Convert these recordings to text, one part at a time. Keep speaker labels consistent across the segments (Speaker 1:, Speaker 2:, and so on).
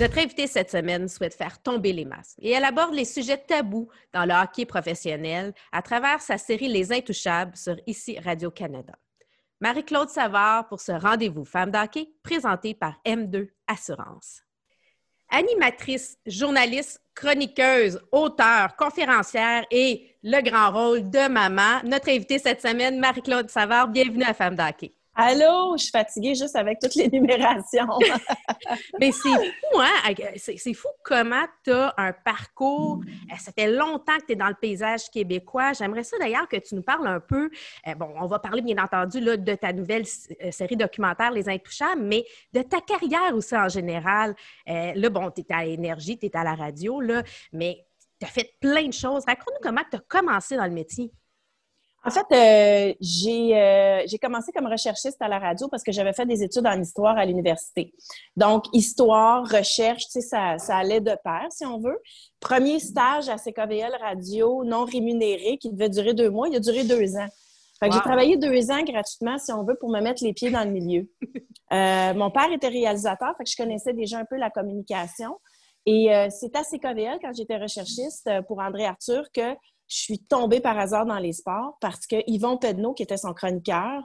Speaker 1: Notre invitée cette semaine souhaite faire tomber les masques et elle aborde les sujets tabous dans le hockey professionnel à travers sa série Les Intouchables sur Ici Radio-Canada. Marie-Claude Savard pour ce rendez-vous Femmes d'hockey présenté par M2 Assurance. Animatrice, journaliste, chroniqueuse, auteure, conférencière et le grand rôle de maman, notre invitée cette semaine, Marie-Claude Savard, bienvenue à Femmes d'hockey.
Speaker 2: Allô, je suis fatiguée juste avec toutes les numérations.
Speaker 1: Mais c'est fou, hein? C'est fou comment tu as un parcours. Euh, ça fait longtemps que tu es dans le paysage québécois. J'aimerais ça d'ailleurs que tu nous parles un peu. Euh, bon, on va parler bien entendu là, de ta nouvelle euh, série documentaire Les Intouchables, mais de ta carrière aussi en général. là, bon, tu es à l'énergie, tu es à la radio, là, mais tu as fait plein de choses. Raconte-nous comment tu as commencé dans le métier.
Speaker 2: En fait, euh, euh, j'ai commencé comme recherchiste à la radio parce que j'avais fait des études en histoire à l'université. Donc, histoire, recherche, tu sais, ça, ça allait de pair, si on veut. Premier stage à CKVL Radio non rémunéré qui devait durer deux mois, il a duré deux ans. Fait que j'ai travaillé deux ans gratuitement, si on veut, pour me mettre les pieds dans le milieu. Euh, mon père était réalisateur, fait que je connaissais déjà un peu la communication. Et c'est à CKVL, quand j'étais recherchiste pour André Arthur, que je suis tombée par hasard dans les sports parce que Yvon Pedneau, qui était son chroniqueur,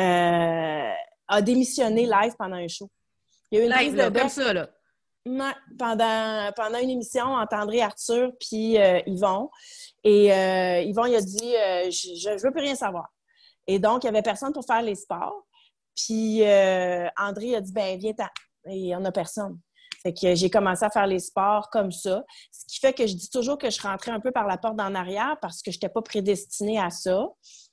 Speaker 2: euh, a démissionné live pendant un show.
Speaker 1: Il y a eu une live, de comme ça, là.
Speaker 2: pendant, pendant une émission entre André Arthur puis euh, Yvon. Et euh, Yvon, il a dit Je ne veux plus rien savoir. Et donc, il n'y avait personne pour faire les sports. Puis André a dit Ben, viens-t'en. Et il n'y en a personne. Fait que j'ai commencé à faire les sports comme ça. Ce qui fait que je dis toujours que je rentrais un peu par la porte d'en arrière parce que je n'étais pas prédestinée à ça.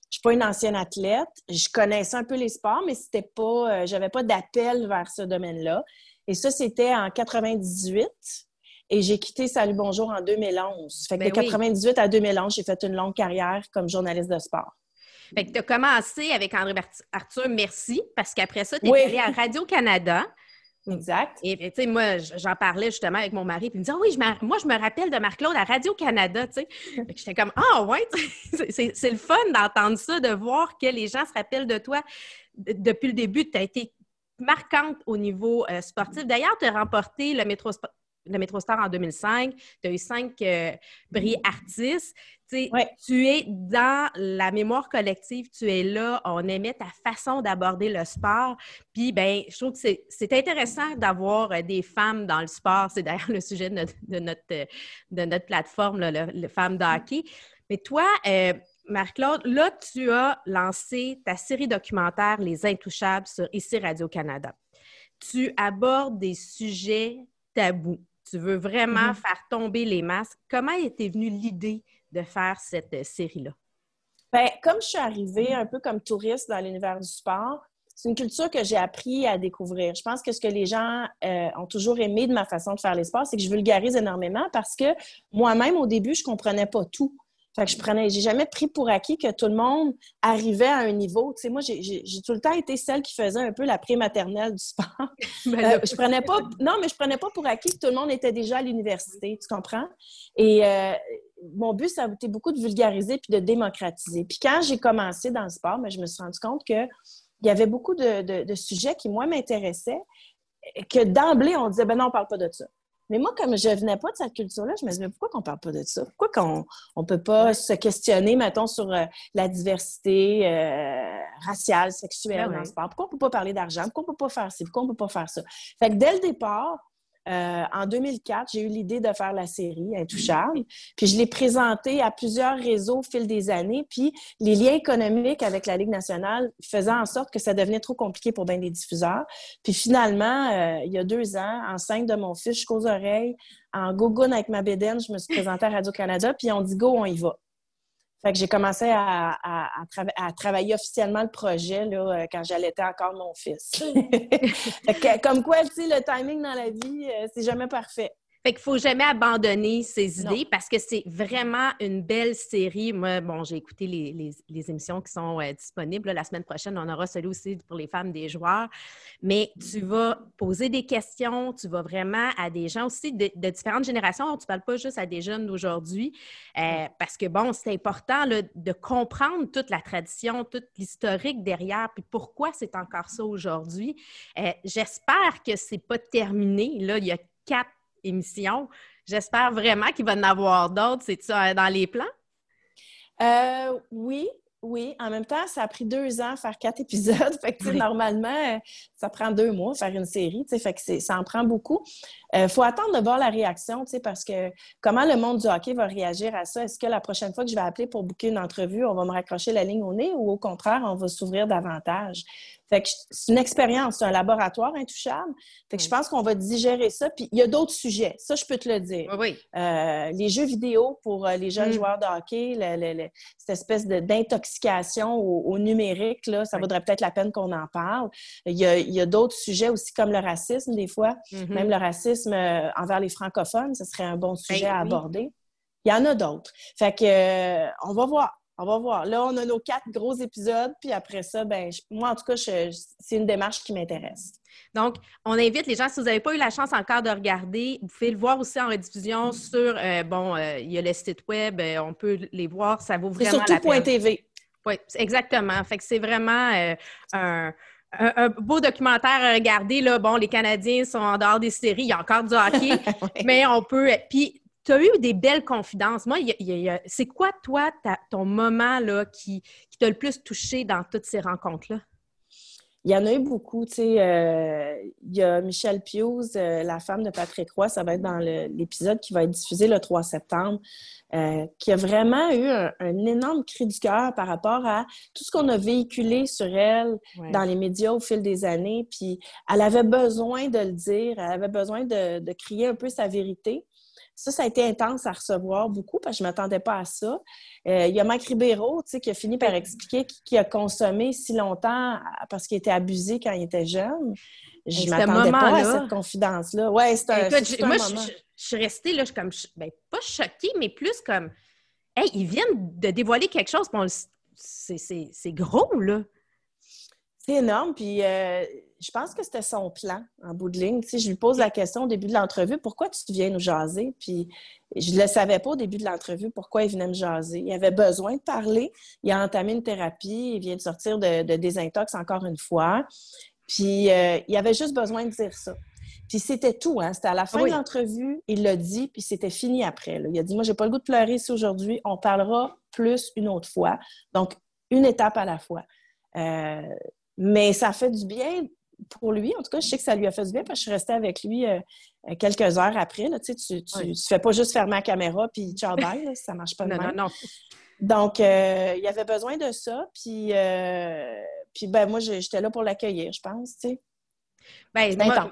Speaker 2: Je suis pas une ancienne athlète. Je connaissais un peu les sports, mais c'était pas, euh, j'avais pas d'appel vers ce domaine-là. Et ça, c'était en 98. Et j'ai quitté Salut Bonjour en 2011. Fait que ben de 98 à 2011, j'ai fait une longue carrière comme journaliste de sport.
Speaker 1: Fait que tu as commencé avec André Arthur, merci, parce qu'après ça, tu es allé à Radio-Canada.
Speaker 2: Exact.
Speaker 1: Et tu sais, moi, j'en parlais justement avec mon mari, puis il me dit Ah oui, je moi, je me rappelle de Marc-Claude à Radio-Canada, tu sais. J'étais comme Ah ouais, c'est le fun d'entendre ça, de voir que les gens se rappellent de toi depuis le début. Tu as été marquante au niveau euh, sportif. D'ailleurs, tu as remporté le Métro, le Métro Star en 2005. Tu as eu cinq euh, bris artistes. Tu es dans la mémoire collective, tu es là, on aimait ta façon d'aborder le sport. Puis, ben, je trouve que c'est intéressant d'avoir euh, des femmes dans le sport. C'est d'ailleurs le sujet de notre, de notre, euh, de notre plateforme, là, le, Femmes d'hockey. Mais toi, euh, Marc-Claude, là, tu as lancé ta série documentaire Les Intouchables sur Ici Radio-Canada. Tu abordes des sujets tabous. Tu veux vraiment mm-hmm. faire tomber les masques. Comment était venue l'idée de faire cette euh, série-là?
Speaker 2: Bien, comme je suis arrivée un peu comme touriste dans l'univers du sport, c'est une culture que j'ai appris à découvrir. Je pense que ce que les gens euh, ont toujours aimé de ma façon de faire les sports, c'est que je vulgarise énormément parce que moi-même, au début, je ne comprenais pas tout. Fait que je prenais, j'ai jamais pris pour acquis que tout le monde arrivait à un niveau. Tu sais, moi, j'ai tout le temps été celle qui faisait un peu la pré-maternelle du sport. Ben euh, je prenais pas, non, mais je prenais pas pour acquis que tout le monde était déjà à l'université. Tu comprends? Et mon but, ça a été beaucoup de vulgariser puis de démocratiser. Puis quand j'ai commencé dans le sport, mais ben, je me suis rendu compte qu'il y avait beaucoup de, sujets qui, moi, m'intéressaient, que d'emblée, on disait, ben non, on parle pas de ça. Mais moi, comme je venais pas de cette culture-là, je me disais, pourquoi qu'on parle pas de ça? Pourquoi qu'on on peut pas se questionner, mettons, sur euh, la diversité euh, raciale, sexuelle ben dans le sport? Pourquoi on peut pas parler d'argent? Pourquoi on peut pas faire ci? Pourquoi on peut pas faire ça? Fait que dès le départ, euh, en 2004, j'ai eu l'idée de faire la série Intouchable. Puis je l'ai présentée à plusieurs réseaux au fil des années. Puis les liens économiques avec la Ligue nationale faisaient en sorte que ça devenait trop compliqué pour bien des diffuseurs. Puis finalement, euh, il y a deux ans, enceinte de mon fils jusqu'aux oreilles, en gogoon avec ma bédaine, je me suis présentée à Radio-Canada. Puis on dit go, on y va. Fait que j'ai commencé à, travailler officiellement le projet là, euh, quand j'allaitais encore mon fils. comme quoi, le timing dans la vie, euh, c'est jamais parfait.
Speaker 1: Fait qu'il faut jamais abandonner ses idées parce que c'est vraiment une belle série. Moi, bon, j'ai écouté les, émissions qui sont euh, disponibles. La semaine prochaine, on aura celui aussi pour les femmes des joueurs. Mais tu vas poser des questions, tu vas vraiment à des gens aussi de, différentes générations. Tu ne parles pas juste à des jeunes d'aujourd'hui euh, parce que, bon, c'est important de comprendre toute la tradition, toute l'historique derrière, puis pourquoi c'est encore ça aujourd'hui. Euh, j'espère que c'est pas terminé. Là, il y a quatre J'espère vraiment qu'il va en avoir d'autres. C'est ça dans les plans?
Speaker 2: Euh, oui, oui, en même temps, ça a pris deux ans faire quatre épisodes. Fait que, normalement, ça prend deux mois faire une série. Fait que ça en prend beaucoup. Il euh, faut attendre de voir la réaction, parce que comment le monde du hockey va réagir à ça? Est-ce que la prochaine fois que je vais appeler pour booker une entrevue, on va me raccrocher la ligne au nez ou au contraire, on va s'ouvrir davantage? Fait que c'est une expérience, c'est un laboratoire intouchable. Fait que je pense qu'on va digérer ça. Puis il y a d'autres sujets, ça, je peux te le dire.
Speaker 1: Oui.
Speaker 2: Euh, les jeux vidéo pour euh, les jeunes mm. joueurs de hockey, cette espèce d'intoxication au, numérique, là, ça vaudrait peut-être la peine qu'on en parle. Il y a, d'autres sujets aussi comme le racisme, des fois. Mm-hmm. Même le racisme euh, envers les francophones, ce serait un bon sujet ben à aborder. Il y en a d'autres. Fait que, on va voir. On va voir. Là, on a nos quatre gros épisodes, puis après ça, ben, moi, en tout cas, c'est une démarche qui m'intéresse.
Speaker 1: Donc, on invite les gens, si vous n'avez pas eu la chance encore de regarder, vous pouvez le voir aussi en rediffusion sur, euh, bon, euh, il y a le site web, euh, on peut les voir, ça vaut vraiment la peine.
Speaker 2: TV.
Speaker 1: Oui, exactement. Fait que c'est vraiment un, beau documentaire à regarder. Là. Bon, les Canadiens sont en dehors des séries, il y a encore du hockey, mais on peut... Puis, tu as eu des belles confidences. Moi, c'est quoi, toi, ton moment là, qui, qui t'a le plus touché dans toutes ces rencontres-là?
Speaker 2: Il y en a eu beaucoup. Tu sais, euh, il y a Michelle Pius, euh, la femme de Patrick Roy, ça va être dans l'épisode qui va être diffusé le 3 septembre, euh, qui a vraiment eu un, énorme cri du cœur par rapport à tout ce qu'on a véhiculé sur elle dans les médias au fil des années. Puis elle avait besoin de le dire, elle avait besoin de, de crier un peu sa vérité. Ça, ça a été intense à recevoir beaucoup parce que je ne m'attendais pas à ça. Euh, il y a Mike Ribeiro qui a fini par expliquer qu'il a consommé si longtemps parce qu'il était abusé quand il était jeune. Je ne m'attendais pas à cette confidence-là. Ouais, c'est un,
Speaker 1: Écoute, Moi, je, suis restée là, je suis comme, ben, pas choquée, mais plus comme, hey, ils viennent de dévoiler quelque chose, c'est gros, là.
Speaker 2: C'est énorme, puis euh, je pense que c'était son plan en bout de ligne. je lui pose la question au début de l'entrevue, pourquoi tu viens nous jaser? Puis je ne le savais pas au début de l'entrevue pourquoi il venait me jaser. Il avait besoin de parler. Il a entamé une thérapie. Il vient de sortir de, désintox encore une fois. Puis euh, il avait juste besoin de dire ça. Puis c'était tout, hein? C'était à la fin de l'entrevue, il l'a dit, puis c'était fini après. Il a dit Moi, j'ai pas le goût de pleurer ici aujourd'hui, on parlera plus une autre fois. Donc, une étape à la fois. Euh, mais ça fait du bien pour lui, en tout cas, je sais que ça lui a fait du bien parce que je suis restée avec lui euh, euh, quelques heures après. tu ne fais pas juste fermer la caméra puis ciao bye, là, ça marche pas
Speaker 1: non,
Speaker 2: même.
Speaker 1: Non, non.
Speaker 2: Donc, euh, il avait besoin de ça. Puis, puis ben, moi, j'étais là pour l'accueillir, je pense. Tu sais.
Speaker 1: Ben, moi,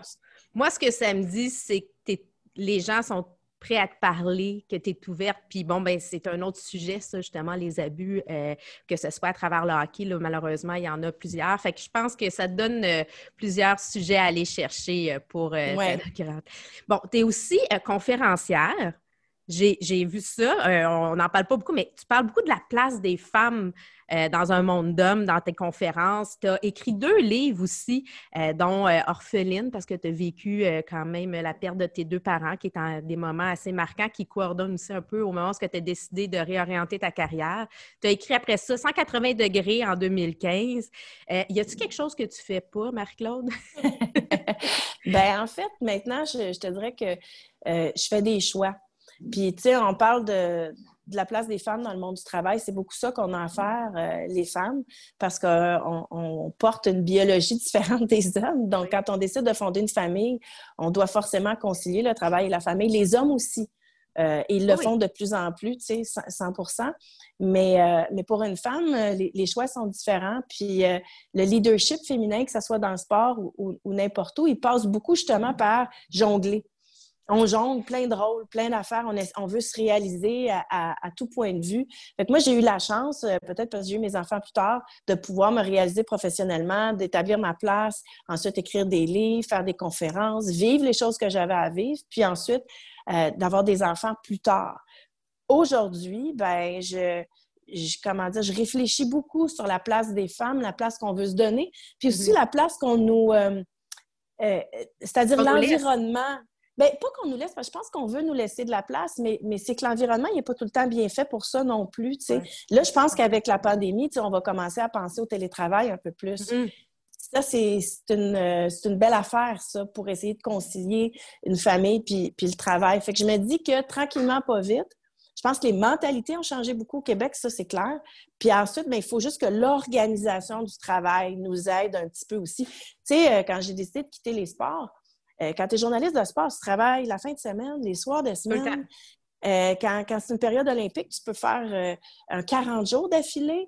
Speaker 1: moi, ce que ça me dit, c'est que les gens sont prêt à te parler, que tu es ouverte. Puis bon, ben c'est un autre sujet, ça, justement, les abus, euh, que ce soit à travers le hockey. Là, malheureusement, il y en a plusieurs. Fait que je pense que ça te donne euh, plusieurs sujets à aller chercher euh, pour ouais. Bon, tu es aussi conférencière. J'ai vu ça, on n'en parle pas beaucoup, mais tu parles beaucoup de la place des femmes euh, dans un monde d'hommes, dans tes conférences. Tu as écrit deux livres aussi, euh, dont euh, Orpheline, parce que tu as vécu quand même la perte de tes deux parents, qui est un des moments assez marquants, qui coordonnent aussi un peu au moment où tu as décidé de réorienter ta carrière. Tu as écrit après ça 180 degrés en 2015. y a-t-il quelque chose que tu fais pas, Marie-Claude?
Speaker 2: ben en fait, maintenant, je te dirais que je fais des choix. Puis, tu sais, on parle de, de la place des femmes dans le monde du travail, c'est beaucoup ça qu'on a à faire, euh, les femmes, parce qu'on porte une biologie différente des hommes. Donc, quand on décide de fonder une famille, on doit forcément concilier le travail et la famille. Les hommes aussi. Euh, ils le font de plus en plus, tu sais, 100 mais, euh, mais pour une femme, les, choix sont différents. Puis le leadership féminin, que ce soit dans le sport ou n'importe où, il passe beaucoup justement par jongler on jongle plein de rôles, plein d'affaires. On, veut se réaliser à, tout point de vue. Fait moi, j'ai eu la chance, euh, peut-être parce que j'ai eu mes enfants plus tard, de pouvoir me réaliser professionnellement, d'établir ma place, ensuite écrire des livres, faire des conférences, vivre les choses que j'avais à vivre, puis ensuite euh, d'avoir des enfants plus tard. Aujourd'hui, ben je, comment dire, je réfléchis beaucoup sur la place des femmes, la place qu'on veut se donner, puis aussi mm-hmm. la place qu'on nous... Euh, c'est-à-dire l'environnement Bien, pas qu'on nous laisse, parce que je pense qu'on veut nous laisser de la place, mais, mais c'est que l'environnement, il n'est pas tout le temps bien fait pour ça non plus. Là, je pense qu'avec la pandémie, on va commencer à penser au télétravail un peu plus. Mm-hmm. ça, c'est une, une, belle affaire, ça, pour essayer de concilier une famille puis, puis le travail. Fait que je me dis que tranquillement, pas vite, je pense que les mentalités ont changé beaucoup au Québec, ça c'est clair. Puis ensuite, bien, il faut juste que l'organisation du travail nous aide un petit peu aussi. Tu sais, euh, quand j'ai décidé de quitter les sports, euh, quand tu es journaliste de sport, tu travailles la fin de semaine, les soirs de semaine. Euh, quand, c'est une période olympique, tu peux faire un 40 jours d'affilée,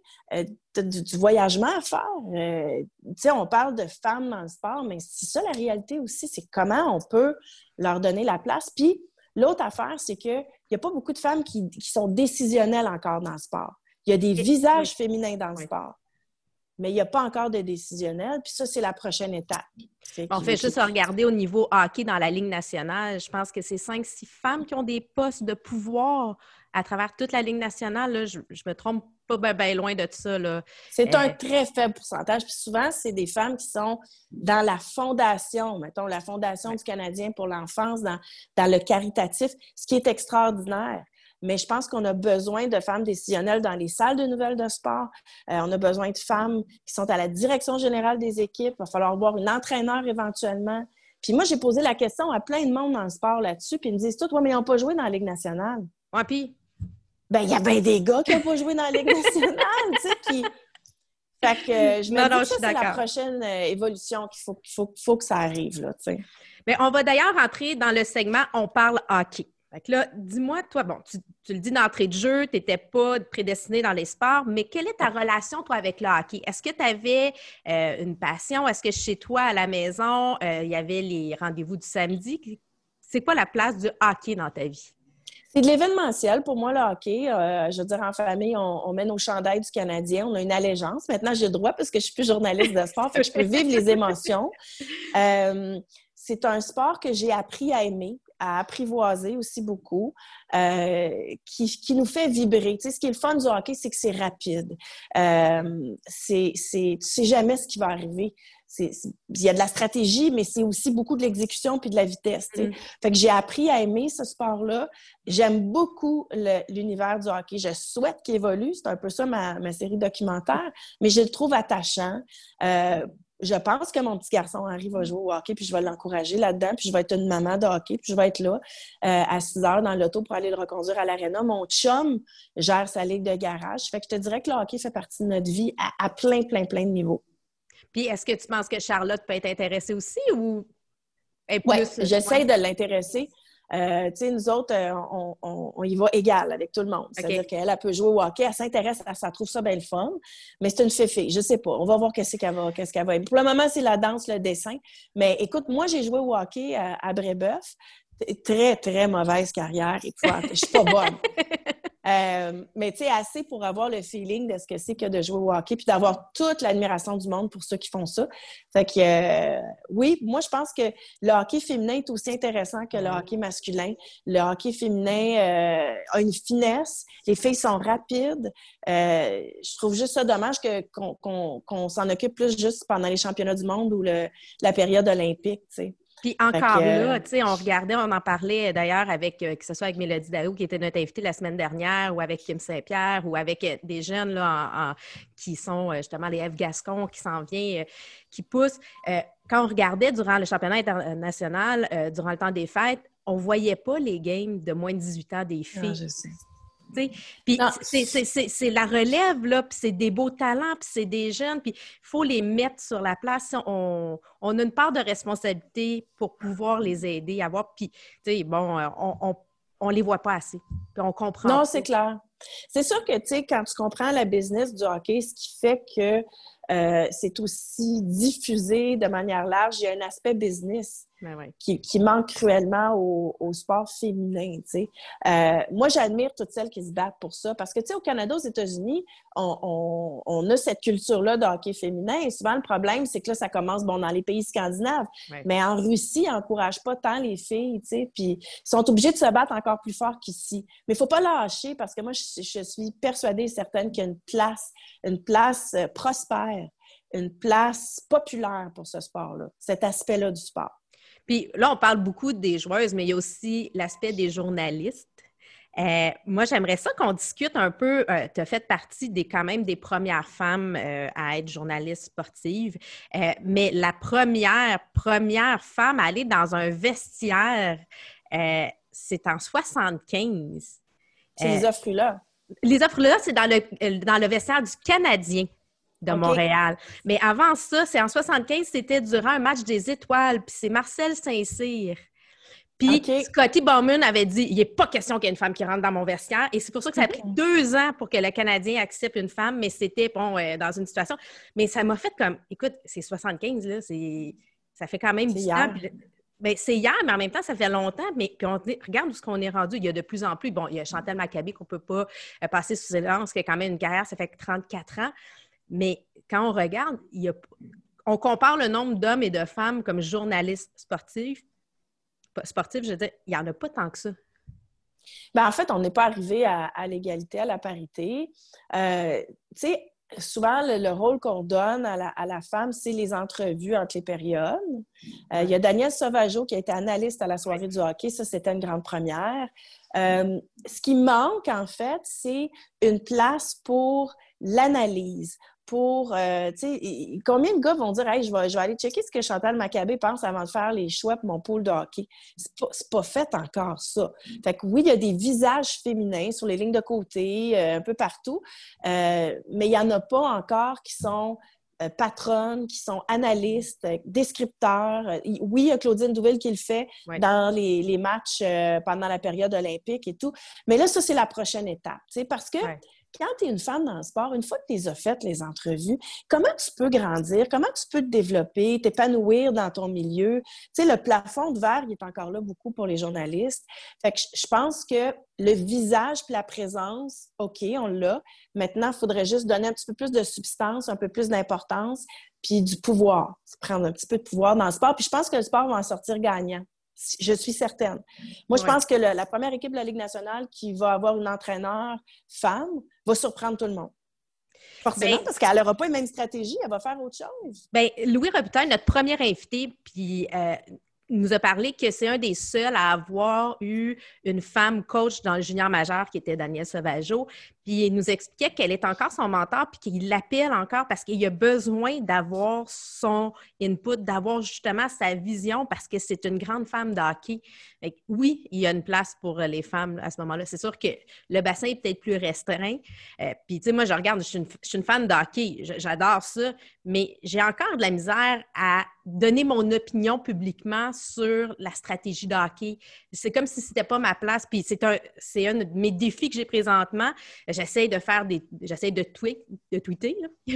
Speaker 2: du, du, voyagement à faire. tu sais, on parle de femmes dans le sport, mais c'est ça la réalité aussi, c'est comment on peut leur donner la place. Puis, L'autre affaire, c'est qu'il n'y a pas beaucoup de femmes qui, sont décisionnelles encore dans le sport. Il y a des visages féminins dans le sport, mais il n'y a pas encore de décisionnels. Puis ça, c'est la prochaine étape.
Speaker 1: On fait juste regarder au niveau hockey dans la Ligue nationale. Je pense que c'est cinq, six femmes qui ont des postes de pouvoir à travers toute la Ligue nationale. je, me trompe pas bien loin de ça.
Speaker 2: C'est un euh, très faible pourcentage. Puis souvent, c'est des femmes qui sont dans la fondation, mettons, la Fondation du Canadien pour l'enfance, dans, dans le caritatif, ce qui est extraordinaire mais je pense qu'on a besoin de femmes décisionnelles dans les salles de nouvelles de sport. Euh, on a besoin de femmes qui sont à la direction générale des équipes. Il va falloir avoir une entraîneur éventuellement. Puis moi, j'ai posé la question à plein de monde dans le sport là-dessus, puis ils me disent tout, mais ils n'ont pas joué dans la Ligue nationale.
Speaker 1: Ouais, puis?
Speaker 2: Ben, il y a bien des gars qui n'ont pas joué dans la Ligue nationale, tu sais, qui... Fait que euh, je me dis que c'est la prochaine euh, évolution qu'il faut, faut, faut, que ça arrive, là, tu sais.
Speaker 1: Mais on va d'ailleurs rentrer dans le segment « On parle hockey ». Fait que là, dis-moi, toi, bon, tu, le dis d'entrée de jeu, tu n'étais pas prédestiné dans les sports, mais quelle est ta relation, toi, avec le hockey? Est-ce que tu avais euh, une passion? Est-ce que chez toi, à la maison, il y avait les rendez-vous du samedi? C'est quoi la place du hockey dans ta vie?
Speaker 2: C'est de l'événementiel pour moi, le hockey. Euh, je veux dire, en famille, on, met nos chandails du Canadien, on a une allégeance. Maintenant, j'ai le droit parce que je suis plus journaliste de sport, fait que je peux vivre les émotions. Euh, c'est un sport que j'ai appris à aimer, à apprivoiser aussi beaucoup, euh, qui, qui, nous fait vibrer. Tu sais, ce qui est le fun du hockey, c'est que c'est rapide. Euh, c'est, tu sais jamais ce qui va arriver il y a de la stratégie, mais c'est aussi beaucoup de l'exécution puis de la vitesse. Mm. Fait que j'ai appris à aimer ce sport-là. J'aime beaucoup l'univers du hockey. Je souhaite qu'il évolue. C'est un peu ça ma, série documentaire, mais je le trouve attachant. Euh, je pense que mon petit garçon Henri va jouer au hockey, puis je vais l'encourager là-dedans, puis je vais être une maman de hockey, puis je vais être là euh, à 6 heures dans l'auto pour aller le reconduire à l'aréna. Mon chum gère sa ligue de garage. Fait que je te dirais que le hockey fait partie de notre vie à plein, plein, plein de niveaux.
Speaker 1: Puis est-ce que tu penses que Charlotte peut être intéressée aussi ou
Speaker 2: Oui, j'essaie de l'intéresser. Euh, tu sais, nous autres, euh, on, y va égal avec tout le monde. C'est-à-dire qu'elle elle peut jouer au hockey, elle s'intéresse, elle, trouve ça bien le fun, mais c'est une féfé, je sais pas. On va voir qu'est-ce qu'elle va, qu'est-ce qu'elle va Pour le moment, c'est la danse, le dessin. Mais écoute, moi, j'ai joué au hockey à, à Brébeuf. Très, très mauvaise carrière. Et je suis pas bonne. Euh, mais tu sais, assez pour avoir le feeling de ce que c'est que de jouer au hockey, puis d'avoir toute l'admiration du monde pour ceux qui font ça. Fait que euh, oui, moi je pense que le hockey féminin est aussi intéressant que le hockey masculin. Le hockey féminin euh, a une finesse, les filles sont rapides. je trouve juste ça dommage qu'on s'en occupe plus juste pendant les championnats du monde ou le, la période olympique, tu sais.
Speaker 1: Puis encore là, tu sais, on regardait, on en parlait d'ailleurs avec, euh, que ce soit avec Mélodie Daou, qui était notre invitée la semaine dernière, ou avec Kim Saint-Pierre, ou avec euh, des jeunes là, qui sont euh, justement les F Gascon qui s'en vient, qui poussent. quand on regardait durant le championnat international, durant le temps des fêtes, on ne voyait pas les games de moins de 18 ans des ah, filles. je sais. Puis c'est la relève, là, puis c'est des beaux talents, puis c'est des jeunes, puis il faut les mettre sur la place. On, on, a une part de responsabilité pour pouvoir les aider à voir. Puis, tu sais, bon, euh, on, on, les voit pas assez. Puis on comprend.
Speaker 2: Non, c'est clair. C'est sûr que, tu sais, quand tu comprends la business du hockey, ce qui fait que euh, c'est aussi diffusé de manière large, il y a un aspect business. Ben qui, manque cruellement au, sport féminin. Euh, moi, j'admire toutes celles qui se battent pour ça parce que, tu sais, au Canada, aux États-Unis, on, a cette culture-là de hockey féminin et souvent, le problème, c'est que là, ça commence bon, dans les pays scandinaves. Mais en Russie, ils n'encouragent pas tant les filles, puis ils sont obligés de se battre encore plus fort qu'ici. Mais il ne faut pas lâcher parce que moi, je, je suis persuadée et certaine qu'il y a une place, une place euh, prospère, une place populaire pour ce sport-là, cet aspect-là du sport.
Speaker 1: Puis là, on parle beaucoup des joueuses, mais il y a aussi l'aspect des journalistes. Euh, moi, j'aimerais ça qu'on discute un peu. Euh, tu as fait partie des quand même des premières femmes euh, à être journaliste sportive, mais la première, première femme à aller dans un vestiaire, c'est en 75.
Speaker 2: C'est les offres là.
Speaker 1: Les offres là, c'est dans le, dans le vestiaire du Canadien de Montréal. Mais avant ça, c'est en 75, c'était durant un match des étoiles, puis c'est Marcel Saint-Cyr puis Scotty Bowman avait dit il n'est pas question qu'il y ait une femme qui rentre dans mon vestiaire. Et c'est pour ça que ça a pris deux ans pour que le Canadien accepte une femme, mais c'était bon euh, dans une situation. Mais ça m'a fait comme écoute, c'est 75, là, ça fait quand même du temps. Ben, c'est hier, mais en même temps, ça fait longtemps. Mais puis on, regarde où ce qu'on est rendu. Il y a de plus en plus. Bon, il y a Chantal Maccabi qu'on ne peut pas euh, passer sous silence, qui a quand même une carrière, ça fait 34 ans. Mais quand on regarde, on compare le nombre d'hommes et de femmes comme journalistes sportifs sportif, je veux dire, il n'y en a pas tant que ça.
Speaker 2: Bien, en fait, on n'est pas arrivé à, l'égalité, à la parité. Euh, tu sais, souvent, le, rôle qu'on donne à la, femme, c'est les entrevues entre les périodes. Euh, il y a Daniel Sauvageau qui a été analyste à la soirée du hockey. Ça, c'était une grande première. Euh, ce qui manque, en fait, c'est une place pour l'analyse, pour, euh, tu sais, combien de gars vont dire, hey, je vais, je vais aller checker ce que Chantal Maccabé pense avant de faire les choix pour mon pool de hockey? C'est pas, pas fait encore ça. Fait que oui, il y a des visages féminins sur les lignes de côté, euh, un peu partout, euh, mais il n'y en a pas encore qui sont patronnes, qui sont analystes, descripteurs. Oui, il y a Claudine Douville qui le fait dans les, les matchs pendant la période olympique et tout. Mais là, ça, c'est la prochaine étape. Parce que quand tu es une femme dans le sport, une fois que tu les as faites, les entrevues, comment tu peux grandir? Comment tu peux te développer, t'épanouir dans ton milieu? Tu sais, le plafond de verre, il est encore là beaucoup pour les journalistes. Fait que je pense que le visage puis la présence, OK, on l'a. Maintenant, il faudrait juste donner un petit peu plus de substance, un peu plus d'importance, puis du pouvoir. Prendre un petit peu de pouvoir dans le sport. Puis je pense que le sport va en sortir gagnant. Je suis certaine. Moi, je pense que la première équipe de la Ligue nationale qui va avoir une entraîneur femme va surprendre tout le monde. Forcément, ben parce qu'elle n'aura pas une même stratégie, elle va faire autre chose.
Speaker 1: Bien, Louis Robitaille, notre premier invité, puis euh, nous a parlé que c'est un des seuls à avoir eu une femme coach dans le junior majeur qui était Daniel Sauvageau. Puis il nous expliquait qu'elle est encore son mentor puis qu'il l'appelle encore parce qu'il a besoin d'avoir son input, d'avoir justement sa vision parce que c'est une grande femme d'hockey. Oui, il y a une place pour les femmes à ce moment-là. C'est sûr que le bassin est peut-être plus restreint. Euh, puis tu sais, moi, je regarde, je suis une, je fan d'hockey, j'adore ça, mais j'ai encore de la misère à donner mon opinion publiquement sur la stratégie de hockey. C'est comme si c'était pas ma place. Puis c'est un, c'est un de mes défis que j'ai présentement. J'essaie de faire des, j'essaie de, de tweeter. je,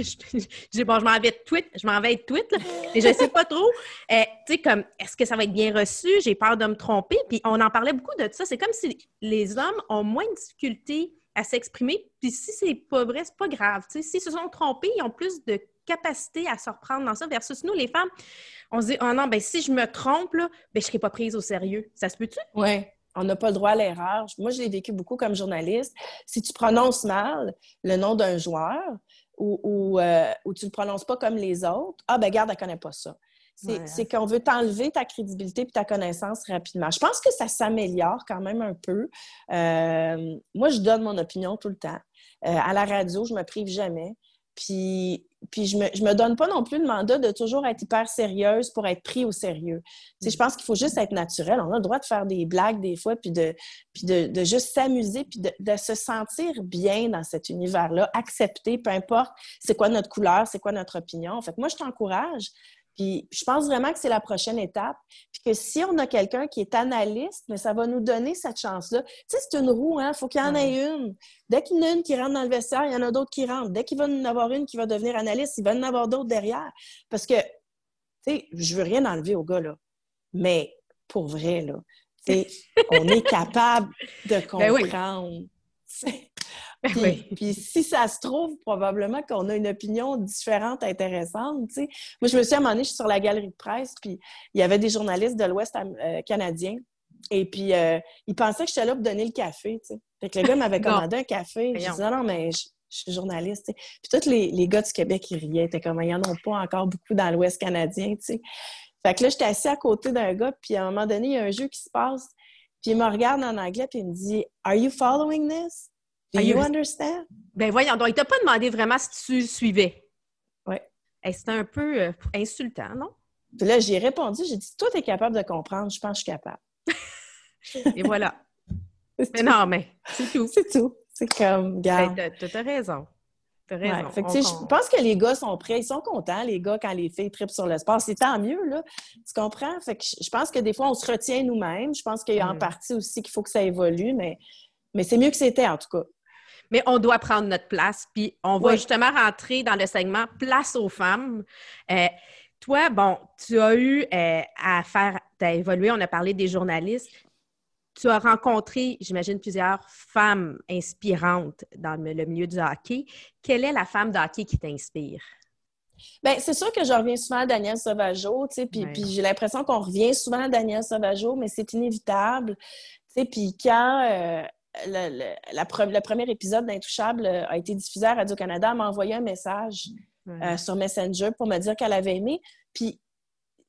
Speaker 1: dis bon, je m'en vais de tweet, je m'en vais de tweet, je sais pas trop. Euh, tu sais, comme, est-ce que ça va être bien reçu? J'ai peur de me tromper. Puis on en parlait beaucoup de ça. C'est comme si les hommes ont moins de difficultés à s'exprimer. Puis si c'est pas vrai, c'est pas grave. S'ils se sont trompés, ils ont plus de capacité à se reprendre dans ça, versus nous, les femmes, on se dit, oh non, ben si je me trompe, là, ben, je ne serai pas prise au sérieux. Ça se peut-tu?
Speaker 2: Oui. On n'a pas le droit à l'erreur. Moi, je l'ai vécu beaucoup comme journaliste. Si tu prononces mal le nom d'un joueur ou, ou, euh, tu ne le prononces pas comme les autres, ah ben garde, elle ne connaît pas ça. C'est qu'on veut t'enlever ta crédibilité et ta connaissance rapidement. Je pense que ça s'améliore quand même un peu. Euh, moi, je donne mon opinion tout le temps. Euh, à la radio, je me prive jamais. Puis, puis je ne me, je me donne pas non plus le mandat de toujours être hyper sérieuse pour être pris au sérieux. Je pense qu'il faut juste être naturel. On a le droit de faire des blagues des fois, puis de, puis de, de juste s'amuser, puis de, de, se sentir bien dans cet univers-là, accepter, peu importe c'est quoi notre couleur, c'est quoi notre opinion. En fait, moi, je t'encourage puis je pense vraiment que c'est la prochaine étape. Puis que si on a quelqu'un qui est analyste, mais ça va nous donner cette chance-là. Tu sais, c'est une roue, hein? Il faut qu'il y en ait une. Dès qu'il y en a une qui rentre dans le vestiaire, il y en a d'autres qui rentrent. Dès qu'il va en avoir une qui va devenir analyste, il va en avoir d'autres derrière. Parce que, tu sais, je veux rien enlever au gars, là. Mais pour vrai, là, on est capable de ben comprendre. Puis, si ça se trouve, probablement qu'on a une opinion différente, intéressante. Moi, je me suis à un moment donné, je suis sur la galerie de presse, puis il y avait des journalistes de l'Ouest euh, canadien. Et puis, euh, ils pensaient que j'étais là pour donner le café. Fait que le gars m'avait commandé un café. Je disais, non, mais je, suis journaliste. Puis tous les, les, gars du Québec, ils riaient. Étaient comme, il n'y en a pas encore beaucoup dans l'Ouest canadien. Fait que là, j'étais assis à côté d'un gars, puis à un moment donné, il y a un jeu qui se passe. Puis il me regarde en anglais, puis il me dit Are you following this? Do you, understand?
Speaker 1: Ben voyons, donc il t'a pas demandé vraiment si tu suivais.
Speaker 2: Oui.
Speaker 1: C'était un peu euh, insultant, non?
Speaker 2: Puis là, j'ai répondu, j'ai dit Toi, tu es capable de comprendre, je pense que je suis capable.
Speaker 1: Et voilà. mais non, mais c'est tout.
Speaker 2: C'est tout. C'est comme,
Speaker 1: gars. Ben, tu as raison.
Speaker 2: Je pense que les gars sont prêts, ils sont contents, les gars, quand les filles tripent sur le sport. C'est tant mieux, là. Tu comprends? Fait que je pense que des fois, on se retient nous-mêmes. Je pense qu'il y a en partie aussi qu'il faut que ça évolue, mais, mais c'est mieux que c'était, en tout cas.
Speaker 1: Mais on doit prendre notre place, puis on va justement rentrer dans le segment Place aux femmes. Euh, toi, bon, tu as eu euh, à faire, tu as évolué, on a parlé des journalistes tu as rencontré, j'imagine, plusieurs femmes inspirantes dans le milieu du hockey. Quelle est la femme de hockey qui t'inspire?
Speaker 2: Bien, c'est sûr que je reviens souvent à Daniel Sauvageau, tu sais, puis, j'ai l'impression qu'on revient souvent à Daniel Sauvageau, mais c'est inévitable. Tu sais, puis quand euh, le, premier épisode d'Intouchable a été diffusé à Radio-Canada, elle m'a envoyé un message euh, sur Messenger pour me dire qu'elle avait aimé. Puis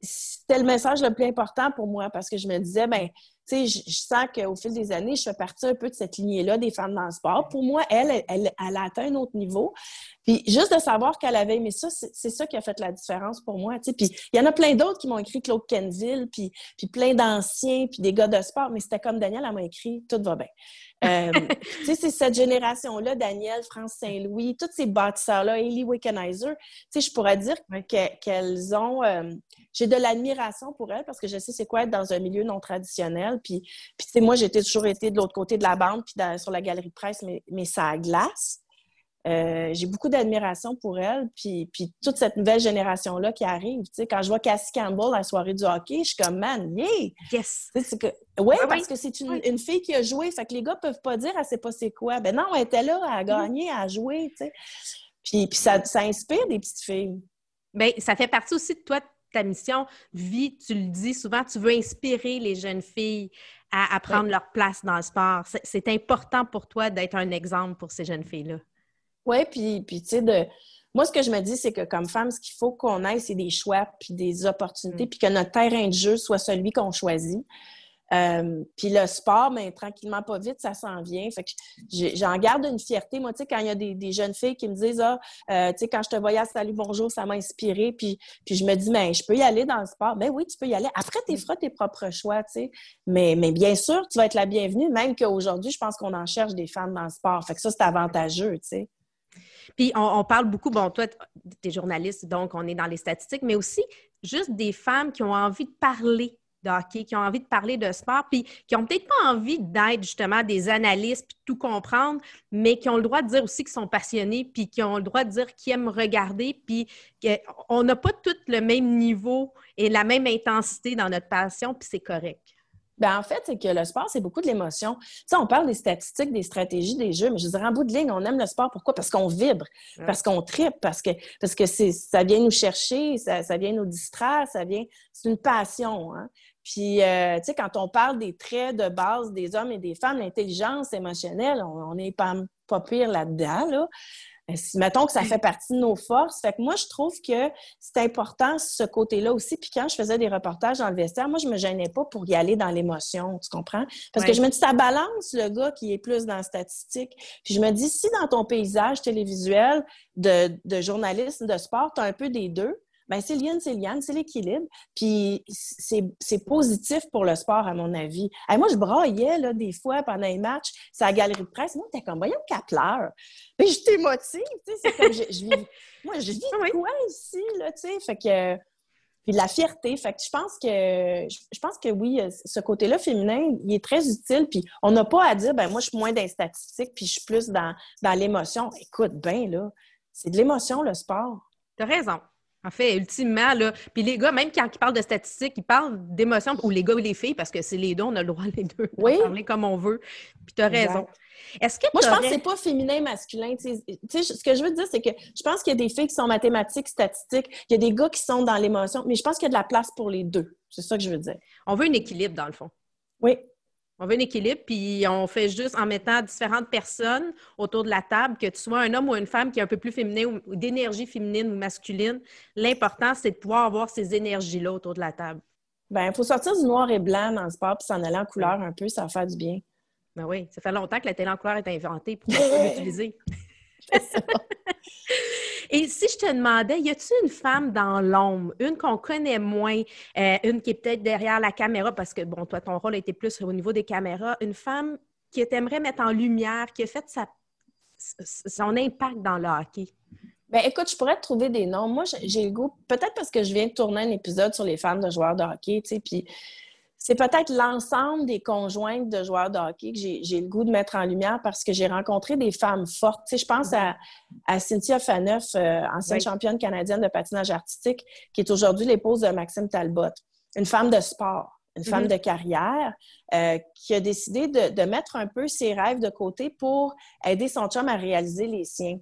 Speaker 2: c'était le message le plus important pour moi parce que je me disais, ben tu sais, je, sens qu'au fil des années, je fais partie un peu de cette lignée-là des femmes dans le sport. Pour moi, elle, elle, elle, a atteint un autre niveau. Puis juste de savoir qu'elle avait aimé ça, c'est ça qui a fait la différence pour moi. Tu sais. Puis il y en a plein d'autres qui m'ont écrit Claude Kenville, puis, puis plein d'anciens, puis des gars de sport, mais c'était comme Daniel, elle m'a écrit Tout va bien. Euh, tu sais, c'est cette génération-là, Daniel, France Saint-Louis, toutes ces bâtisseurs-là, Ellie sais, je pourrais dire qu'elles ont... Euh, j'ai de l'admiration pour elles parce que je sais c'est quoi être dans un milieu non traditionnel. Puis, puis moi, j'ai toujours été de l'autre côté de la bande, puis sur la galerie de presse, mais, mais ça glace. Euh, j'ai beaucoup d'admiration pour elle, puis, puis toute cette nouvelle génération-là qui arrive. Tu sais, quand je vois Cassie Campbell à la soirée du hockey, je suis comme, man, yeah!
Speaker 1: Yes!
Speaker 2: Que... Ouais, parce que c'est une, fille qui a joué, fait que les gars peuvent pas dire, elle sait pas c'est quoi. Ben non, elle était là, à gagner, à jouer, tu sais. Puis, puis ça, ça, inspire des petites filles.
Speaker 1: Bien, ça fait partie aussi de toi, ta mission. Vie, tu le dis souvent, tu veux inspirer les jeunes filles à, prendre leur place dans le sport. C'est important pour toi d'être un exemple pour ces jeunes filles-là.
Speaker 2: Oui, puis, puis tu sais, de... moi, ce que je me dis, c'est que comme femme, ce qu'il faut qu'on ait, c'est des choix, puis des opportunités, mm. puis que notre terrain de jeu soit celui qu'on choisit. Euh, puis le sport, mais ben, tranquillement, pas vite, ça s'en vient. Fait que j'en garde une fierté. Moi, tu sais, quand il y a des, jeunes filles qui me disent Ah, euh, tu sais, quand je te voyais à Salut Bonjour, ça m'a inspiré. Puis, puis je me dis, mais ben, je peux y aller dans le sport. Ben oui, tu peux y aller. Après, tu feras tes propres choix, tu sais. Mais, mais bien sûr, tu vas être la bienvenue, même qu'aujourd'hui, je pense qu'on en cherche des femmes dans le sport. Fait que ça, c'est avantageux, tu sais.
Speaker 1: Puis on, parle beaucoup, bon, toi, tu es journaliste, donc on est dans les statistiques, mais aussi juste des femmes qui ont envie de parler de hockey, qui ont envie de parler de sport, puis qui n'ont peut-être pas envie d'être justement des analystes, puis tout comprendre, mais qui ont le droit de dire aussi qu'ils sont passionnés, puis qui ont le droit de dire qu'ils aiment regarder, puis qu'on n'a pas tout le même niveau et la même intensité dans notre passion, puis c'est correct.
Speaker 2: Bien, en fait, c'est que le sport, c'est beaucoup de l'émotion. Tu sais, on parle des statistiques, des stratégies, des jeux, mais je dirais en bout de ligne, on aime le sport. Pourquoi? Parce qu'on vibre, parce qu'on tripe, parce que, parce que ça vient nous chercher, ça, ça vient nous distraire, ça vient... C'est une passion, hein? Puis, euh, tu sais, quand on parle des traits de base des hommes et des femmes, l'intelligence émotionnelle, on n'est pas, pas pire là-dedans, là. Euh, mettons que ça fait partie de nos forces. Fait que moi, je trouve que c'est important ce côté-là aussi. Puis quand je faisais des reportages dans le vestiaire, moi, je me gênais pas pour y aller dans l'émotion, tu comprends? Parce que je me dis, ça balance le gars qui est plus dans la statistique. Puis je me dis, si dans ton paysage télévisuel de, de journalisme de sport, tu as un peu des deux, ben c'est liane, c'est liane, c'est l'équilibre. Puis c'est positif pour le sport, à mon avis. moi, je braillais là, des fois pendant les matchs, c'est la galerie de presse. Moi, t'es comme, voyons, quatre pleure. Mais je t'émotive, tu sais, c'est comme, je, je vis, moi, je vis ah quoi ici, là, tu sais? Fait que, puis la fierté. Fait que je pense que je pense que oui, ce côté-là féminin, il est très utile. Puis on n'a pas à dire ben moi je suis moins dans les statistiques, puis je suis plus dans, dans l'émotion. Écoute, ben là, c'est de l'émotion le sport.
Speaker 1: Tu as raison. En fait, ultimement, là, puis les gars, même quand ils parlent de statistiques, ils parlent d'émotions, ou les gars ou les filles, parce que c'est les deux, on a le droit les deux de parler comme on veut. Puis tu as raison.
Speaker 2: Est-ce que Moi, je pense que c'est pas féminin, masculin. ce que je veux dire, c'est que je pense qu'il y a des filles qui sont mathématiques, statistiques, il y a des gars qui sont dans l'émotion, mais je pense qu'il y a de la place pour les deux. C'est ça que je veux dire.
Speaker 1: On veut un équilibre, dans le fond.
Speaker 2: Oui.
Speaker 1: On veut un équilibre, puis on fait juste en mettant différentes personnes autour de la table, que tu sois un homme ou une femme qui est un peu plus féminin ou d'énergie féminine ou masculine. L'important, c'est de pouvoir avoir ces énergies-là autour de la table.
Speaker 2: Ben, il faut sortir du noir et blanc dans le sport puis s'en aller en couleur un peu, ça va faire du bien.
Speaker 1: Ben oui, ça fait longtemps que la télé en couleur est inventée pour l'utiliser. Et si je te demandais, y a-t-il une femme dans l'ombre, une qu'on connaît moins, euh, une qui est peut-être derrière la caméra, parce que, bon, toi, ton rôle été plus au niveau des caméras, une femme qui t'aimerait mettre en lumière, qui a fait son impact dans le hockey?
Speaker 2: Ben, écoute, je pourrais te trouver des noms. Moi, j'ai le goût, peut-être parce que je viens de tourner un épisode sur les femmes de joueurs de hockey, tu sais, puis c'est peut-être l'ensemble des conjointes de joueurs de hockey que j'ai le goût de mettre en lumière parce que j'ai rencontré des femmes fortes. Tu sais, je pense à, Cynthia Faneuf, euh, ancienne championne canadienne de patinage artistique, qui est aujourd'hui l'épouse de Maxime Talbot. Une femme de sport, une femme mm-hmm. de carrière, euh, qui a décidé de, de, mettre un peu ses rêves de côté pour aider son chum à réaliser les siens.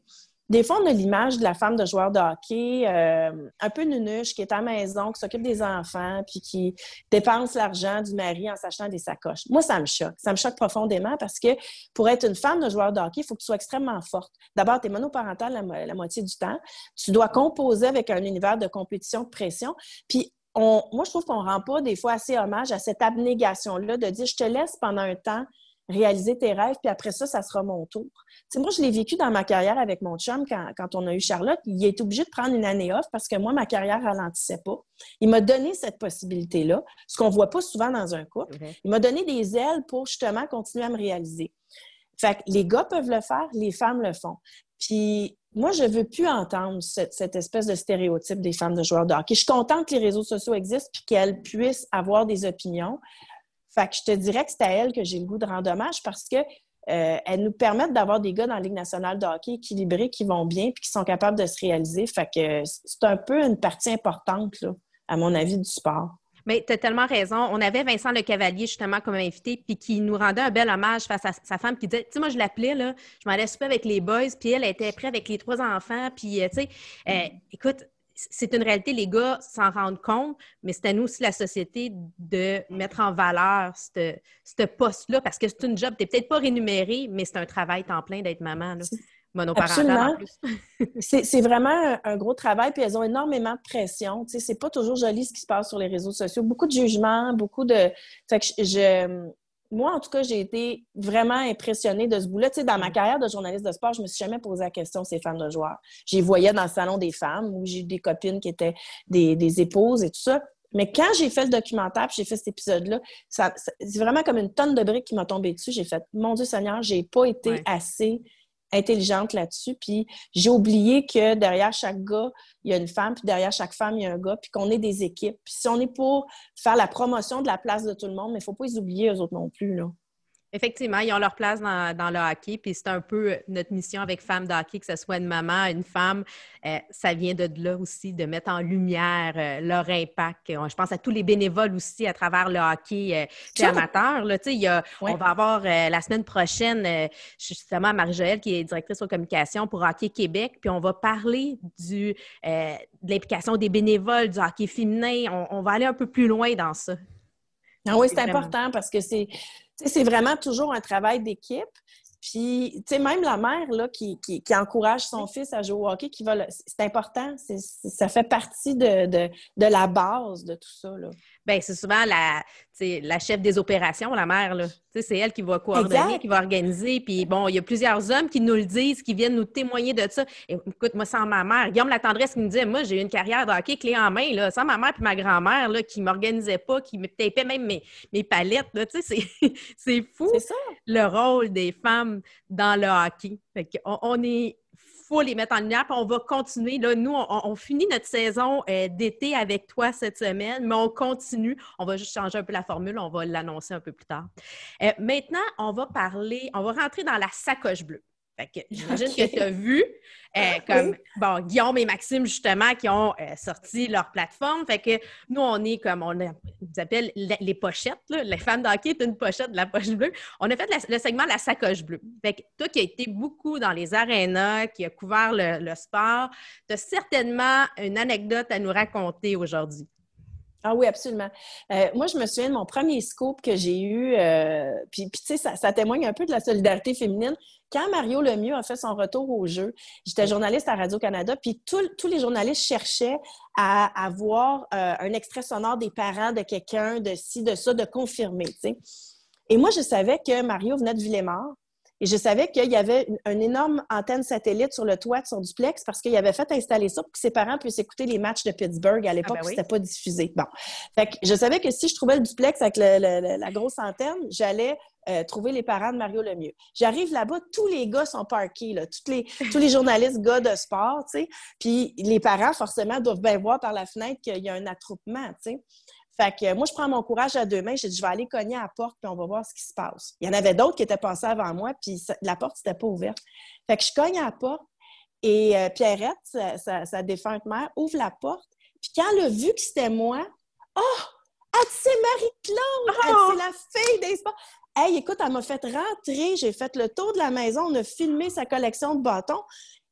Speaker 2: Des fois, on a l'image de la femme de joueur de hockey, euh, un peu nunuche, qui est à la maison, qui s'occupe des enfants, puis qui dépense l'argent du mari en s'achetant des sacoches. Moi, ça me choque. Ça me choque profondément parce que pour être une femme de joueur de hockey, il faut que tu sois extrêmement forte. D'abord, tu es monoparentale la, moitié du temps. Tu dois composer avec un univers de compétition, de pression. Puis on, moi, je trouve qu'on ne rend pas des fois assez hommage à cette abnégation-là de dire je te laisse pendant un temps réaliser tes rêves, puis après ça, ça sera mon tour. sais, moi, je l'ai vécu dans ma carrière avec mon chum quand, quand, on a eu Charlotte. Il est obligé de prendre une année off parce que moi, ma carrière ralentissait pas. Il m'a donné cette possibilité-là, ce qu'on voit pas souvent dans un couple. Il m'a donné des ailes pour justement continuer à me réaliser. Fait que les gars peuvent le faire, les femmes le font. Puis moi, je veux plus entendre cette, cette, espèce de stéréotype des femmes de joueurs de hockey. Je suis contente que les réseaux sociaux existent puis qu'elles puissent avoir des opinions. Fait que je te dirais que c'est à elle que j'ai le goût de rendre hommage parce que euh, nous permettent d'avoir des gars dans la Ligue nationale de hockey équilibrés qui vont bien puis qui sont capables de se réaliser. Fait que c'est un peu une partie importante, à mon avis, du sport.
Speaker 1: Mais tu as tellement raison. On avait Vincent Le Cavalier, justement, comme invité, puis qui nous rendait un bel hommage face à sa femme, qui disait, tu sais, moi, je l'appelais, là, je m'en allais souper avec les boys, puis elle était prête avec les trois enfants, puis, euh, tu sais, euh, écoute, c'est une réalité, les gars s'en rendent compte, mais c'est à nous aussi, la société, de mettre en valeur ce poste-là, parce que c'est une job, tu n'es peut-être pas rémunéré, mais c'est un travail temps plein d'être maman.
Speaker 2: Monoparentale en plus. c'est vraiment un, gros travail, puis elles ont énormément de pression. Tu sais, c'est pas toujours joli ce qui se passe sur les réseaux sociaux. Beaucoup de jugements, beaucoup de. Fait que je, moi, en tout cas, j'ai été vraiment impressionnée de ce bout-là. Tu sais, dans ma mm. carrière de journaliste de sport, je me suis jamais posé la question ces femmes de joueurs. J'y voyais dans le salon des femmes où j'ai eu des copines qui étaient des, épouses et tout ça. Mais quand j'ai fait le documentaire, j'ai fait cet épisode-là, c'est vraiment comme une tonne de briques qui m'a tombé dessus. J'ai fait, mon Dieu Seigneur, j'ai pas été assez intelligente là-dessus. Puis j'ai oublié que derrière chaque gars, il y a une femme, puis derrière chaque femme, il y a un gars, puis qu'on est des équipes. Puis si on est pour faire la promotion de la place de tout le monde, mais il ne faut pas les oublier, eux autres non plus. Là.
Speaker 1: Effectivement, ils ont leur place dans, le hockey, puis c'est un peu notre mission avec Femmes de hockey, que ce soit une maman, une femme, euh, ça vient de là aussi, de mettre en lumière euh, leur impact. Je pense à tous les bénévoles aussi à travers le hockey euh, amateur. Là, y a, On va avoir la semaine prochaine justement Marie-Joëlle qui est directrice aux communications pour Hockey Québec, puis on va parler du, de l'implication des bénévoles du hockey féminin. On, va aller un peu plus loin dans ça.
Speaker 2: Ah oui, c'est important parce que c'est c'est vraiment toujours un travail d'équipe. Puis, tu sais, même la mère là, qui, qui, encourage son fils à jouer au hockey, qui va c'est important. ça fait partie de, de, de, la base de tout ça. Là.
Speaker 1: Bien, c'est souvent la, la chef des opérations, la mère. C'est elle qui va coordonner, qui va organiser. Puis bon, il y a plusieurs hommes qui nous le disent, qui viennent nous témoigner de ça. écoute, moi, sans ma mère, Guillaume La Tendresse qui me disait, moi, j'ai eu une carrière de hockey clé en main, là, sans ma mère puis ma grand-mère qui ne m'organisait pas, qui me tapait même mes, mes palettes. C'est fou ça. le rôle des femmes dans le hockey. on est faut les mettre en lumière, puis on va continuer. Là, nous, on, finit notre saison euh, d'été avec toi cette semaine, mais on continue. On va juste changer un peu la formule, on va l'annoncer un peu plus tard. Euh, maintenant, on va parler, on va rentrer dans la sacoche bleue. j'imagine que tu as vu euh, comme bon, Guillaume et Maxime, justement, qui ont euh, sorti leur plateforme. Fait que nous, on est comme on, nous appelle les pochettes. Les fans d'hockey, c'est une pochette de la poche bleue. On a fait le segment La sacoche bleue. Fait que toi qui as été beaucoup dans les arénas, qui a couvert le, le sport, tu as certainement une anecdote à nous raconter aujourd'hui.
Speaker 2: Ah oui, absolument. Euh, moi, je me souviens de mon premier scoop que j'ai eu, euh, puis, tu sais, ça, témoigne un peu de la solidarité féminine. Quand Mario Lemieux a fait son retour au jeu, j'étais journaliste à Radio-Canada, puis tous les journalistes cherchaient à avoir euh, un extrait sonore des parents de quelqu'un, de ci, de ça, de confirmer, tu sais. Et moi, je savais que Mario venait de Villemort, et je savais qu'il y avait une, énorme antenne satellite sur le toit de son duplex parce qu'il avait fait installer ça pour que ses parents puissent écouter les matchs de Pittsburgh à l'époque, ah ben c'était pas diffusé. Bon. Fait que je savais que si je trouvais le duplex avec la grosse antenne, j'allais euh, trouver les parents de Mario Lemieux. J'arrive là-bas, tous les gars sont parqués, là, tous, les, tous les journalistes gars de sport, tu sais. Puis les parents, forcément, doivent bien voir par la fenêtre qu'il y a un attroupement, tu sais. Fait que moi, je prends mon courage à deux mains. J'ai dit, je vais aller cogner à la porte, puis on va voir ce qui se passe. Il y en avait d'autres qui étaient passés avant moi, puis la porte, n'était pas ouverte. Fait que je cogne à la porte, et euh, Pierrette, sa, défunte mère, ouvre la porte. Puis quand elle a vu que c'était moi, oh! Elle c'est Marie-Claude! C'est la fille des sports! Hey, écoute, elle m'a fait rentrer, j'ai fait le tour de la maison, on a filmé sa collection de bâtons.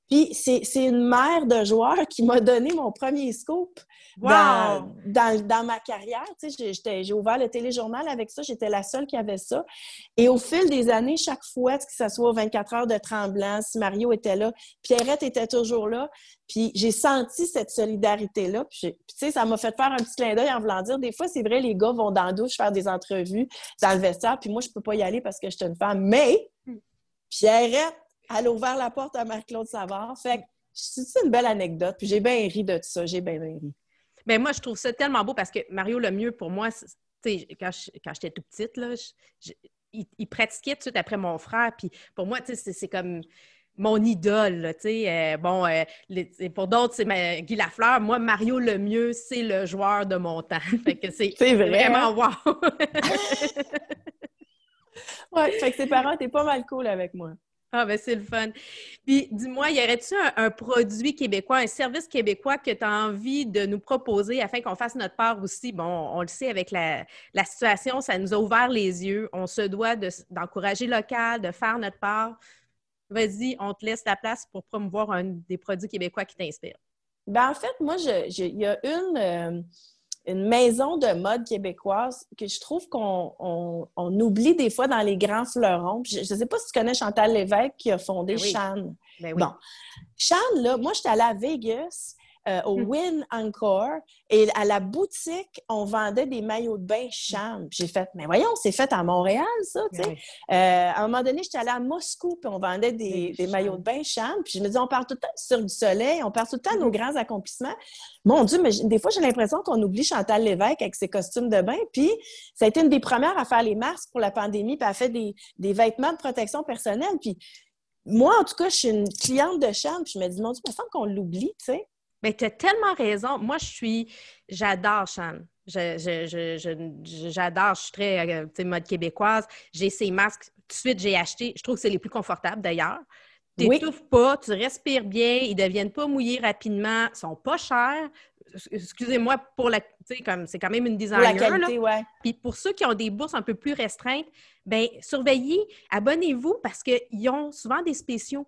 Speaker 2: Puis c'est une mère de joueur qui m'a donné mon premier scoop dans, dans, ma carrière. Tu sais, j'ai ouvert le téléjournal avec ça. J'étais la seule qui avait ça. Et au fil des années, chaque fois, que ce soit 24 heures de tremblant, si Mario était là, Pierrette était toujours là. Puis j'ai senti cette solidarité-là. Puis, tu sais, ça m'a fait faire un petit clin d'œil en voulant dire, des fois, c'est vrai, les gars vont dans la douche faire des entrevues dans le vestiaire, puis moi, je peux pas y aller parce que je suis une femme. Mais hmm. Pierrette, elle a ouvert la porte à Marc-Claude Savard. Fait que c'est une belle anecdote. Puis j'ai bien ri de tout ça. J'ai bien, bien ri.
Speaker 1: Bien, moi, je trouve ça tellement beau parce que Mario le mieux pour moi, quand j'étais toute petite, là, il, pratiquait tout de suite après mon frère. Puis pour moi, c'est comme mon idole. Euh, bon, euh, pour d'autres, c'est Guy Lafleur. Moi, Mario le mieux, c'est le joueur de mon temps. fait que c'est vraiment wow!
Speaker 2: ouais, fait que ses parents étaient pas mal cool avec moi.
Speaker 1: Ah, ben c'est le fun. Puis, dis-moi, y aurait-tu un, produit québécois, un service québécois que tu as envie de nous proposer afin qu'on fasse notre part aussi? Bon, on le sait, avec la, situation, ça nous a ouvert les yeux. On se doit d'encourager local, de faire notre part. Vas-y, on te laisse la place pour promouvoir un des produits québécois qui t'inspirent.
Speaker 2: Ben, en fait, moi, il y a une. Euh, une maison de mode québécoise que je trouve qu'on oublie des fois dans les grands fleurons. Je ne sais pas si tu connais Chantal Lévesque qui a fondé ben Chan. Ben bon. Chan, là, moi, j'étais allée à Vegas euh, au hmm. Win Encore. Et à la boutique, on vendait des maillots de bain Cham. J'ai fait, mais voyons, c'est fait à Montréal, ça, tu sais. Euh, à un moment donné, j'étais allée à Moscou, puis on vendait des, maillots de bain Cham. Puis je me dis, on part tout le temps sur du soleil, on part tout le temps de nos hmm. grands accomplissements. Mon Dieu, mais des fois, j'ai l'impression qu'on oublie Chantal Lévesque avec ses costumes de bain. Puis ça a été une des premières à faire les masques pour la pandémie, puis elle a fait des, des vêtements de protection personnelle. Puis moi, en tout cas, je suis une cliente de Cham, puis je me dis, mon Dieu, il me semble qu'on l'oublie, tu sais.
Speaker 1: Mais tu as tellement raison. Moi, je suis. J'adore Chan. J'adore. Je, suis très euh, mode québécoise. J'ai ces masques. Tout de suite, j'ai acheté. Je trouve que c'est les plus confortables d'ailleurs. Tu n'étouffes pas, tu respires bien, ils ne deviennent pas mouillés rapidement, ils sont pas chers. Excusez-moi pour la. comme c'est quand même une designer.
Speaker 2: Pour la qualité, ouais.
Speaker 1: Puis pour ceux qui ont des bourses un peu plus restreintes, ben surveillez, abonnez-vous parce qu'ils ont souvent des spéciaux.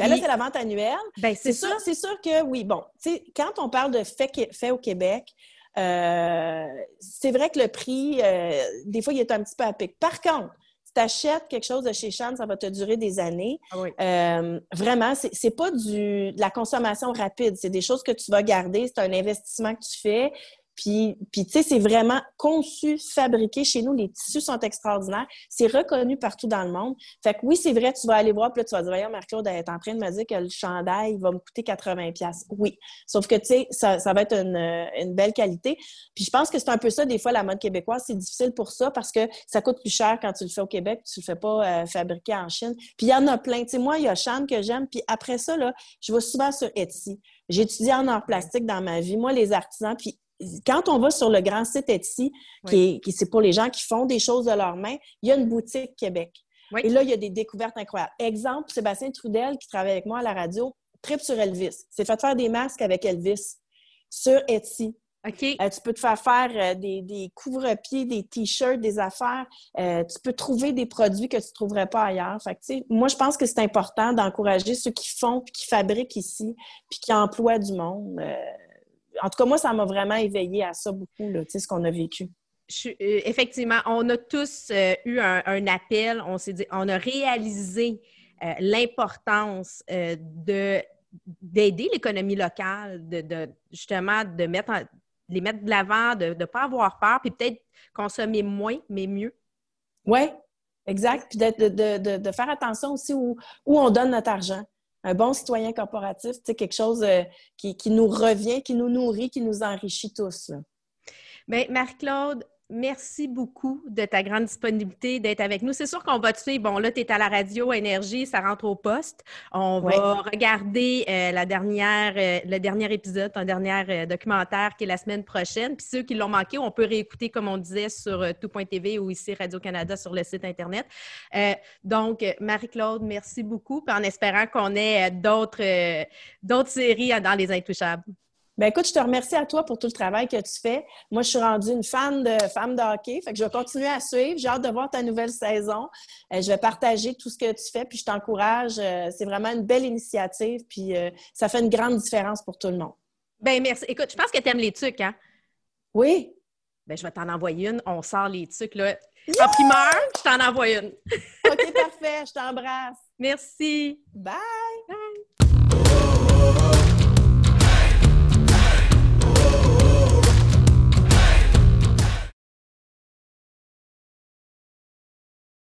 Speaker 2: Ben là, c'est la vente annuelle.
Speaker 1: Ben, c'est sûr,
Speaker 2: c'est sûr que oui. Bon, tu sais, quand on parle de fait, fait au Québec, euh, c'est vrai que le prix, euh, des fois, il est un petit peu à pic. Par contre, si tu achètes quelque chose de chez Chan, ça va te durer des années. Ah euh, vraiment, c'est pas du, de la consommation rapide. C'est des choses que tu vas garder. C'est un investissement que tu fais. Puis, tu sais, c'est vraiment conçu, fabriqué chez nous. Les tissus sont extraordinaires. C'est reconnu partout dans le monde. Fait que oui, c'est vrai, tu vas aller voir, puis là, tu vas dire, voyons, Marc-Claude, est en train de me dire que le chandail va me coûter 80 Oui. Sauf que, tu sais, ça, va être une, belle qualité. Puis je pense que c'est un peu ça, des fois, la mode québécoise. C'est difficile pour ça parce que ça coûte plus cher quand tu le fais au Québec, tu le fais pas euh, fabriquer en Chine. Puis il y en a plein. Tu sais, moi, il y a Chan que j'aime. Puis après ça, là, je vais souvent sur Etsy. J'ai étudié en art plastique dans ma vie. Moi, les artisans, puis quand on va sur le grand site Etsy, qui, c'est pour les gens qui font des choses de leurs mains, il y a une boutique Québec. Et là, il y a des découvertes incroyables. Exemple, Sébastien Trudel, qui travaille avec moi à la radio, trip sur Elvis. C'est fait faire des masques avec Elvis sur Etsy.
Speaker 1: Euh,
Speaker 2: tu peux te faire faire euh, des, couvre-pieds, des t-shirts, des affaires. Euh, tu peux trouver des produits que tu ne trouverais pas ailleurs. Fait moi, je pense que c'est important d'encourager ceux qui font, puis qui fabriquent ici, puis qui emploient du monde en tout cas, moi, ça m'a vraiment éveillé à ça beaucoup, là, ce qu'on a vécu.
Speaker 1: Euh, effectivement, on a tous euh, eu un, appel, on s'est dit, on a réalisé euh, l'importance de d'aider l'économie locale, de, justement de mettre les mettre de l'avant, de ne pas avoir peur, puis peut-être consommer moins, mais mieux.
Speaker 2: Oui, exact. Puis de, de, faire attention aussi où, où on donne notre argent un bon citoyen corporatif, c'est quelque chose qui, qui, nous revient, qui nous nourrit, qui nous enrichit tous.
Speaker 1: Bien, Marie-Claude, Merci beaucoup de ta grande disponibilité d'être avec nous. C'est sûr qu'on va te suivre. Bon, là, tu es à la radio Énergie, ça rentre au poste. On va regarder euh, la dernière, euh, le dernier épisode, ton dernier euh, documentaire qui est la semaine prochaine. Puis ceux qui l'ont manqué, on peut réécouter, comme on disait, sur tout.tv ou ici Radio-Canada sur le site Internet. donc, Marie-Claude, merci beaucoup. Puis en espérant qu'on ait d'autres, d'autres séries dans Les Intouchables.
Speaker 2: Ben écoute, je te remercie à toi pour tout le travail que tu fais. Moi, je suis rendue une fan de femme de hockey, fait que je vais continuer à suivre. J'ai hâte de voir ta nouvelle saison. Euh, je vais partager tout ce que tu fais, puis je t'encourage. Euh, c'est vraiment une belle initiative, puis euh, ça fait une grande différence pour tout le monde.
Speaker 1: Ben merci. Écoute, je pense que tu aimes les trucs, hein?
Speaker 2: Oui.
Speaker 1: Ben, je vais t'en envoyer une. On sort les trucs, là. En primeur, je t'en envoie une.
Speaker 2: OK, parfait. Je t'embrasse.
Speaker 1: Merci.
Speaker 2: Bye.